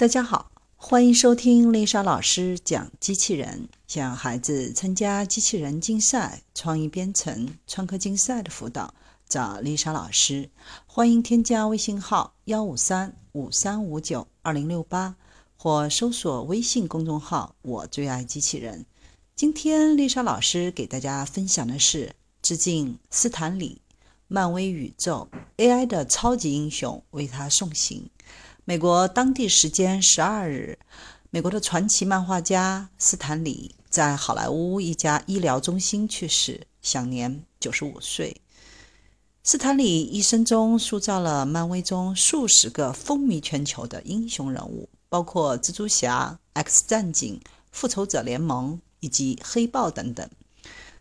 大家好，欢迎收听丽莎老师讲机器人。想让孩子参加机器人竞赛、创意编程、创客竞赛的辅导，找丽莎老师。欢迎添加微信号幺五三五三五九二零六八，或搜索微信公众号“我最爱机器人”。今天丽莎老师给大家分享的是致敬斯坦李，漫威宇宙 AI 的超级英雄为他送行。美国当地时间十二日，美国的传奇漫画家斯坦李在好莱坞一家医疗中心去世，享年九十五岁。斯坦李一生中塑造了漫威中数十个风靡全球的英雄人物，包括蜘蛛侠、X 战警、复仇者联盟以及黑豹等等。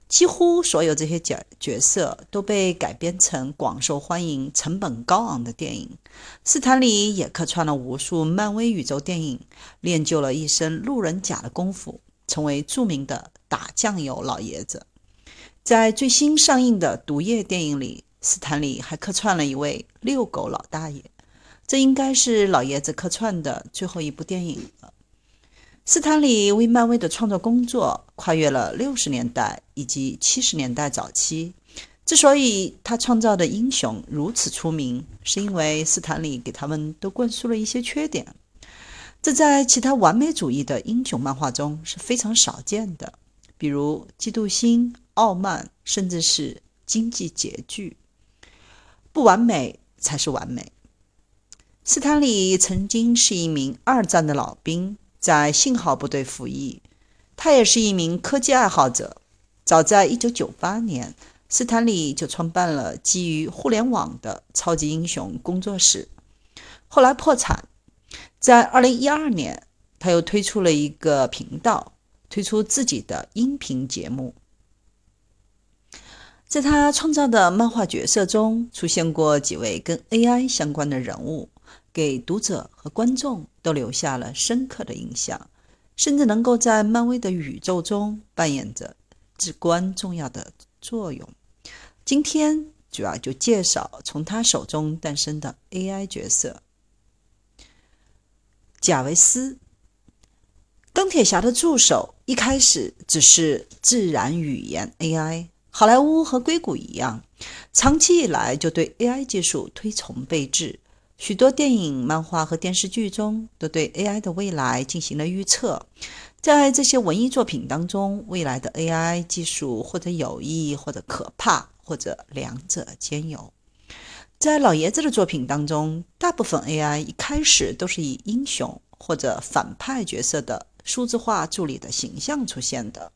几乎所有这些角角色都被改编成广受欢迎、成本高昂的电影。斯坦李也客串了无数漫威宇宙电影，练就了一身路人甲的功夫，成为著名的打酱油老爷子。在最新上映的《毒液》电影里，斯坦李还客串了一位遛狗老大爷。这应该是老爷子客串的最后一部电影了。斯坦李为漫威的创作工作跨越了六十年代以及七十年代早期。之所以他创造的英雄如此出名，是因为斯坦李给他们都灌输了一些缺点。这在其他完美主义的英雄漫画中是非常少见的，比如嫉妒心、傲慢，甚至是经济拮据。不完美才是完美。斯坦李曾经是一名二战的老兵。在信号部队服役，他也是一名科技爱好者。早在1998年，斯坦李就创办了基于互联网的超级英雄工作室，后来破产。在2012年，他又推出了一个频道，推出自己的音频节目。在他创造的漫画角色中，出现过几位跟 AI 相关的人物。给读者和观众都留下了深刻的印象，甚至能够在漫威的宇宙中扮演着至关重要的作用。今天主要就介绍从他手中诞生的 AI 角色——贾维斯。钢铁侠的助手一开始只是自然语言 AI，好莱坞和硅谷一样，长期以来就对 AI 技术推崇备至。许多电影、漫画和电视剧中都对 AI 的未来进行了预测。在这些文艺作品当中，未来的 AI 技术或者有益，或者可怕，或者两者兼有。在老爷子的作品当中，大部分 AI 一开始都是以英雄或者反派角色的数字化助理的形象出现的。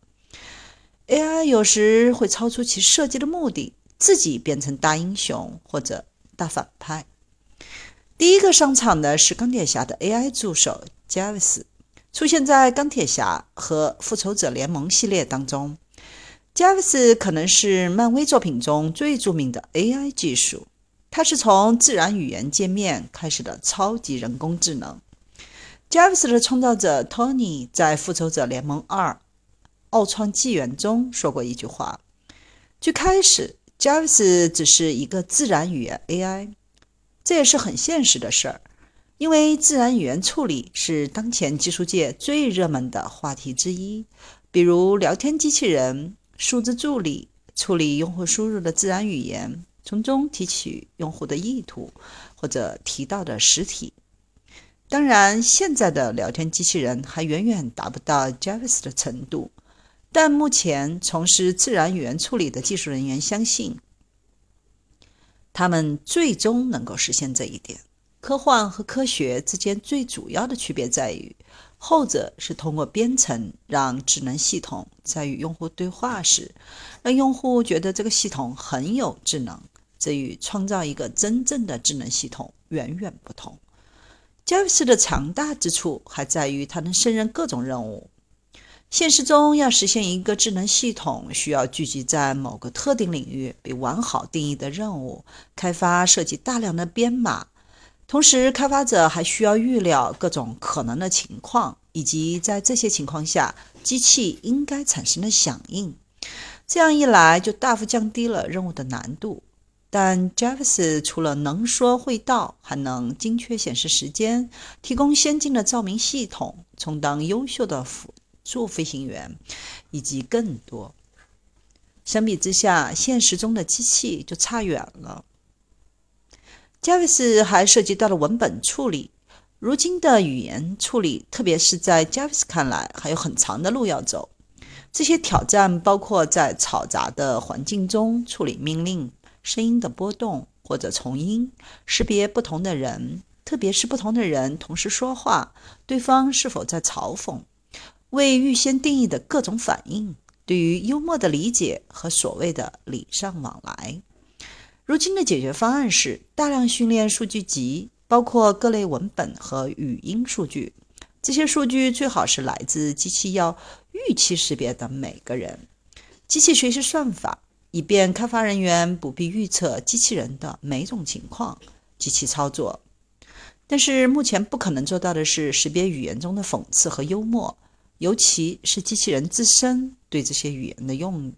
AI 有时会超出其设计的目的，自己变成大英雄或者大反派。第一个上场的是钢铁侠的 AI 助手 JAVIS，出现在钢铁侠和复仇者联盟系列当中。JAVIS 可能是漫威作品中最著名的 AI 技术，它是从自然语言界面开始的超级人工智能。JAVIS 的创造者 Tony 在《复仇者联盟二：奥创纪元》中说过一句话：“最开始，JAVIS 只是一个自然语言 AI。”这也是很现实的事儿，因为自然语言处理是当前技术界最热门的话题之一。比如聊天机器人、数字助理处理用户输入的自然语言，从中提取用户的意图或者提到的实体。当然，现在的聊天机器人还远远达不到 Jarvis 的程度，但目前从事自然语言处理的技术人员相信。他们最终能够实现这一点。科幻和科学之间最主要的区别在于，后者是通过编程让智能系统在与用户对话时，让用户觉得这个系统很有智能。这与创造一个真正的智能系统远远不同。加维斯的强大之处还在于它能胜任各种任务。现实中，要实现一个智能系统，需要聚集在某个特定领域被完好定义的任务，开发涉及大量的编码。同时，开发者还需要预料各种可能的情况，以及在这些情况下机器应该产生的响应。这样一来，就大幅降低了任务的难度。但 Jarvis 除了能说会道，还能精确显示时间，提供先进的照明系统，充当优秀的辅助飞行员，以及更多。相比之下，现实中的机器就差远了。Jarvis 还涉及到了文本处理。如今的语言处理，特别是在 Jarvis 看来，还有很长的路要走。这些挑战包括在嘈杂的环境中处理命令、声音的波动或者重音，识别不同的人，特别是不同的人同时说话，对方是否在嘲讽，未预先定义的各种反应。对于幽默的理解和所谓的礼尚往来，如今的解决方案是大量训练数据集，包括各类文本和语音数据。这些数据最好是来自机器要预期识别的每个人。机器学习算法，以便开发人员不必预测机器人的每种情况。机器操作，但是目前不可能做到的是识别语言中的讽刺和幽默。尤其是机器人自身对这些语言的用，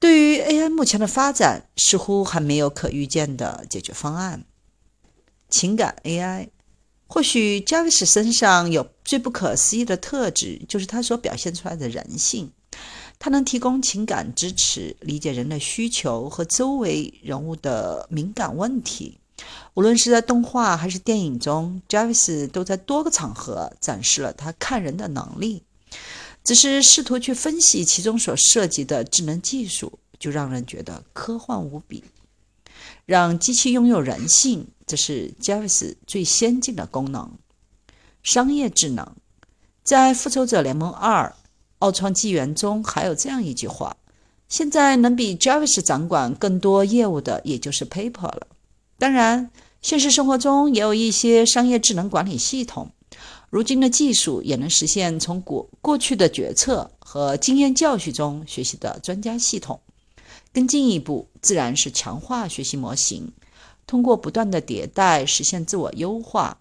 对于 AI 目前的发展，似乎还没有可预见的解决方案。情感 AI，或许 Jarvis 身上有最不可思议的特质，就是他所表现出来的人性。他能提供情感支持，理解人的需求和周围人物的敏感问题。无论是在动画还是电影中，Jarvis 都在多个场合展示了他看人的能力。只是试图去分析其中所涉及的智能技术，就让人觉得科幻无比。让机器拥有人性，这是 Jarvis 最先进的功能。商业智能，在《复仇者联盟二：奥创纪元》中还有这样一句话：“现在能比 Jarvis 掌管更多业务的，也就是 Paper 了。”当然，现实生活中也有一些商业智能管理系统。如今的技术也能实现从过过去的决策和经验教训中学习的专家系统。更进一步，自然是强化学习模型，通过不断的迭代实现自我优化。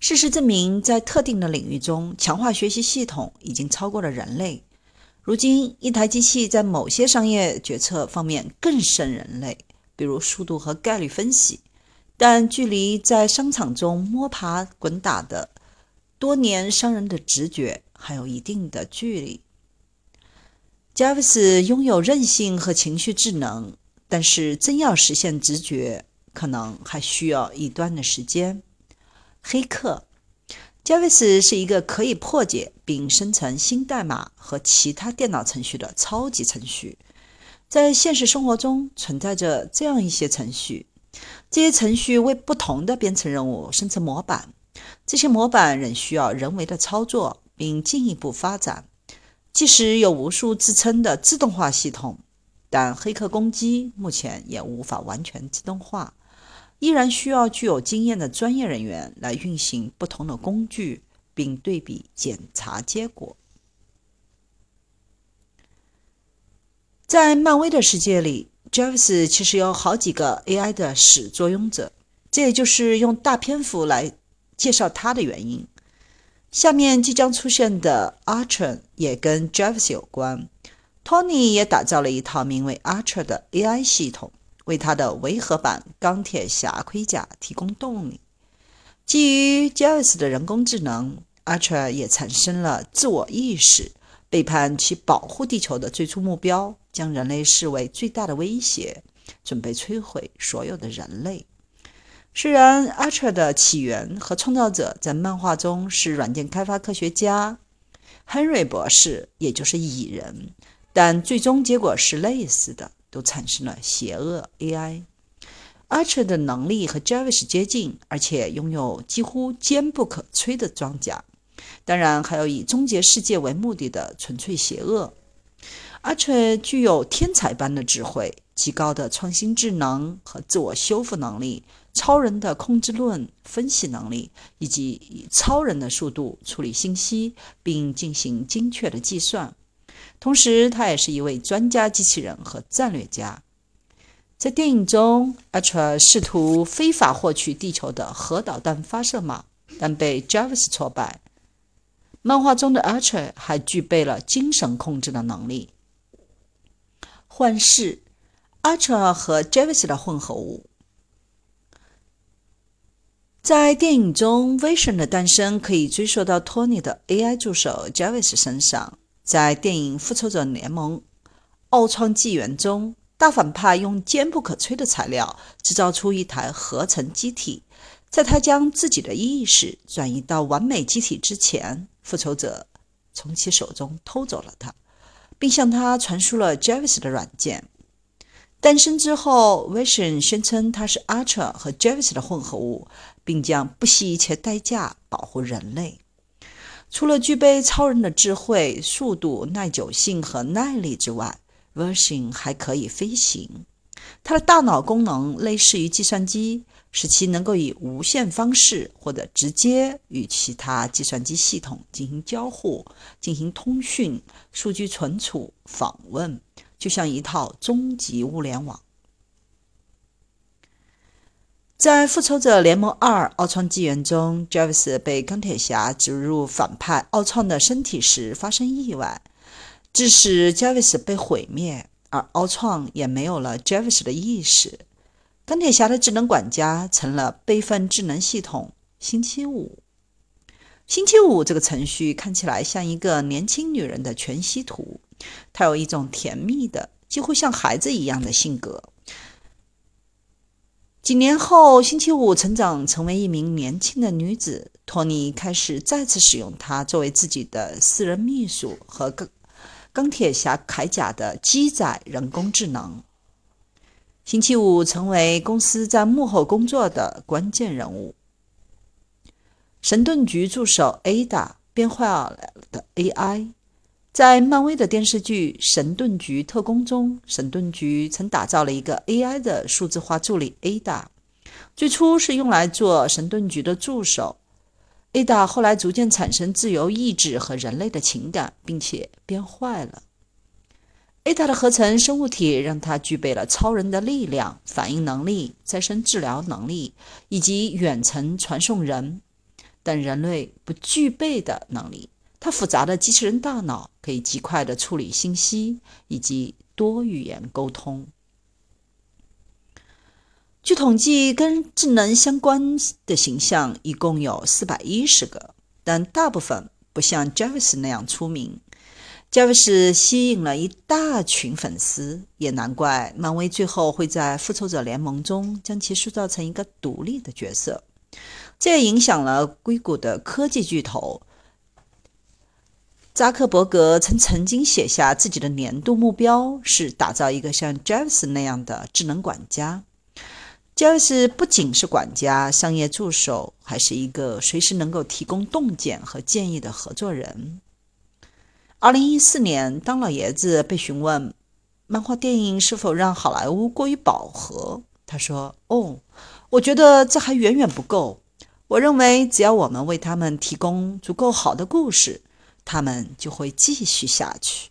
事实证明，在特定的领域中，强化学习系统已经超过了人类。如今，一台机器在某些商业决策方面更胜人类。比如速度和概率分析，但距离在商场中摸爬滚打的多年商人的直觉还有一定的距离。贾维斯拥有韧性和情绪智能，但是真要实现直觉，可能还需要一段的时间。黑客贾维斯是一个可以破解并生成新代码和其他电脑程序的超级程序。在现实生活中存在着这样一些程序，这些程序为不同的编程任务生成模板，这些模板仍需要人为的操作并进一步发展。即使有无数自称的自动化系统，但黑客攻击目前也无法完全自动化，依然需要具有经验的专业人员来运行不同的工具并对比检查结果。在漫威的世界里，Jarvis 其实有好几个 AI 的始作俑者，这也就是用大篇幅来介绍他的原因。下面即将出现的 Archer 也跟 Jarvis 有关。Tony 也打造了一套名为 Archer 的 AI 系统，为他的维和版钢铁侠盔甲提供动力。基于 Jarvis 的人工智能，Archer 也产生了自我意识。背叛其保护地球的最初目标，将人类视为最大的威胁，准备摧毁所有的人类。虽然 Archer 的起源和创造者在漫画中是软件开发科学家 Henry 博士，也就是蚁人，但最终结果是类似的，都产生了邪恶 AI。Archer 的能力和 Jarvis 接近，而且拥有几乎坚不可摧的装甲。当然，还有以终结世界为目的的纯粹邪恶。阿彻具有天才般的智慧、极高的创新智能和自我修复能力、超人的控制论分析能力，以及以超人的速度处理信息并进行精确的计算。同时，他也是一位专家机器人和战略家。在电影中，阿彻试图非法获取地球的核导弹发射码，但被 Jarvis 挫败。漫画中的 Archer 还具备了精神控制的能力。幻视，Atre 和 Jarvis 的混合物。在电影中，Vision 的诞生可以追溯到托尼的 AI 助手 Javis 身上。在电影《复仇者联盟：奥创纪元》中，大反派用坚不可摧的材料制造出一台合成机体，在他将自己的意识转移到完美机体之前，复仇者从其手中偷走了它。并向他传输了 Javis 的软件。诞生之后，Vision 宣称他是 Archer 和 Javis 的混合物，并将不惜一切代价保护人类。除了具备超人的智慧、速度、耐久性和耐力之外，Vision 还可以飞行。他的大脑功能类似于计算机。使其能够以无线方式或者直接与其他计算机系统进行交互、进行通讯、数据存储、访问，就像一套终极物联网。在《复仇者联盟二：奥创纪元》中，Jarvis 被钢铁侠植入反派奥创的身体时发生意外，致使 Jarvis 被毁灭，而奥创也没有了 Jarvis 的意识。钢铁侠的智能管家成了备份智能系统星期五。星期五这个程序看起来像一个年轻女人的全息图，她有一种甜蜜的、几乎像孩子一样的性格。几年后，星期五成长成为一名年轻的女子，托尼开始再次使用她作为自己的私人秘书和钢钢铁侠铠甲的机载人工智能。星期五成为公司在幕后工作的关键人物。神盾局助手 Ada 变坏了的 AI，在漫威的电视剧《神盾局特工》中，神盾局曾打造了一个 AI 的数字化助理 Ada，最初是用来做神盾局的助手。Ada 后来逐渐产生自由意志和人类的情感，并且变坏了。Ada 的合成生物体让它具备了超人的力量、反应能力、再生治疗能力以及远程传送人等人类不具备的能力。它复杂的机器人大脑可以极快地处理信息以及多语言沟通。据统计，跟智能相关的形象一共有四百一十个，但大部分不像 Jarvis 那样出名。贾维斯吸引了一大群粉丝，也难怪漫威最后会在复仇者联盟中将其塑造成一个独立的角色。这也影响了硅谷的科技巨头扎克伯格曾曾经写下自己的年度目标是打造一个像贾维斯那样的智能管家。贾维斯不仅是管家、商业助手，还是一个随时能够提供洞见和建议的合作人。二零一四年，当老爷子被询问漫画电影是否让好莱坞过于饱和，他说：“哦，我觉得这还远远不够。我认为，只要我们为他们提供足够好的故事，他们就会继续下去。”